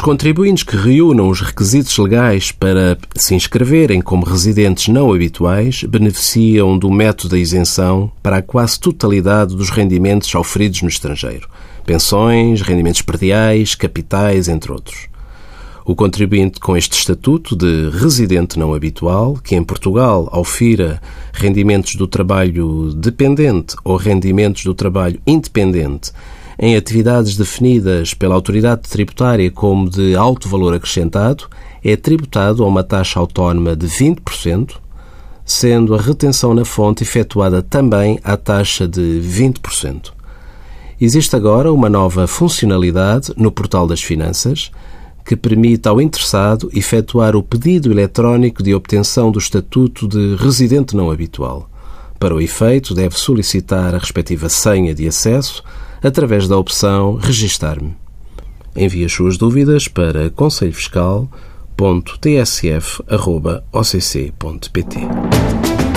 contribuintes que reúnam os requisitos legais para se inscreverem como residentes não habituais beneficiam do método da isenção para a quase totalidade dos rendimentos auferidos no estrangeiro. Pensões, rendimentos perdiais, capitais, entre outros. O contribuinte com este estatuto de residente não habitual, que em Portugal aufira rendimentos do trabalho dependente ou rendimentos do trabalho independente em atividades definidas pela autoridade tributária como de alto valor acrescentado, é tributado a uma taxa autónoma de 20%, sendo a retenção na fonte efetuada também à taxa de 20%. Existe agora uma nova funcionalidade no Portal das Finanças que permite ao interessado efetuar o pedido eletrónico de obtenção do estatuto de residente não habitual. Para o efeito, deve solicitar a respectiva senha de acesso através da opção Registar-me. Envie as suas dúvidas para conselhofiscal.tsf.occ.pt.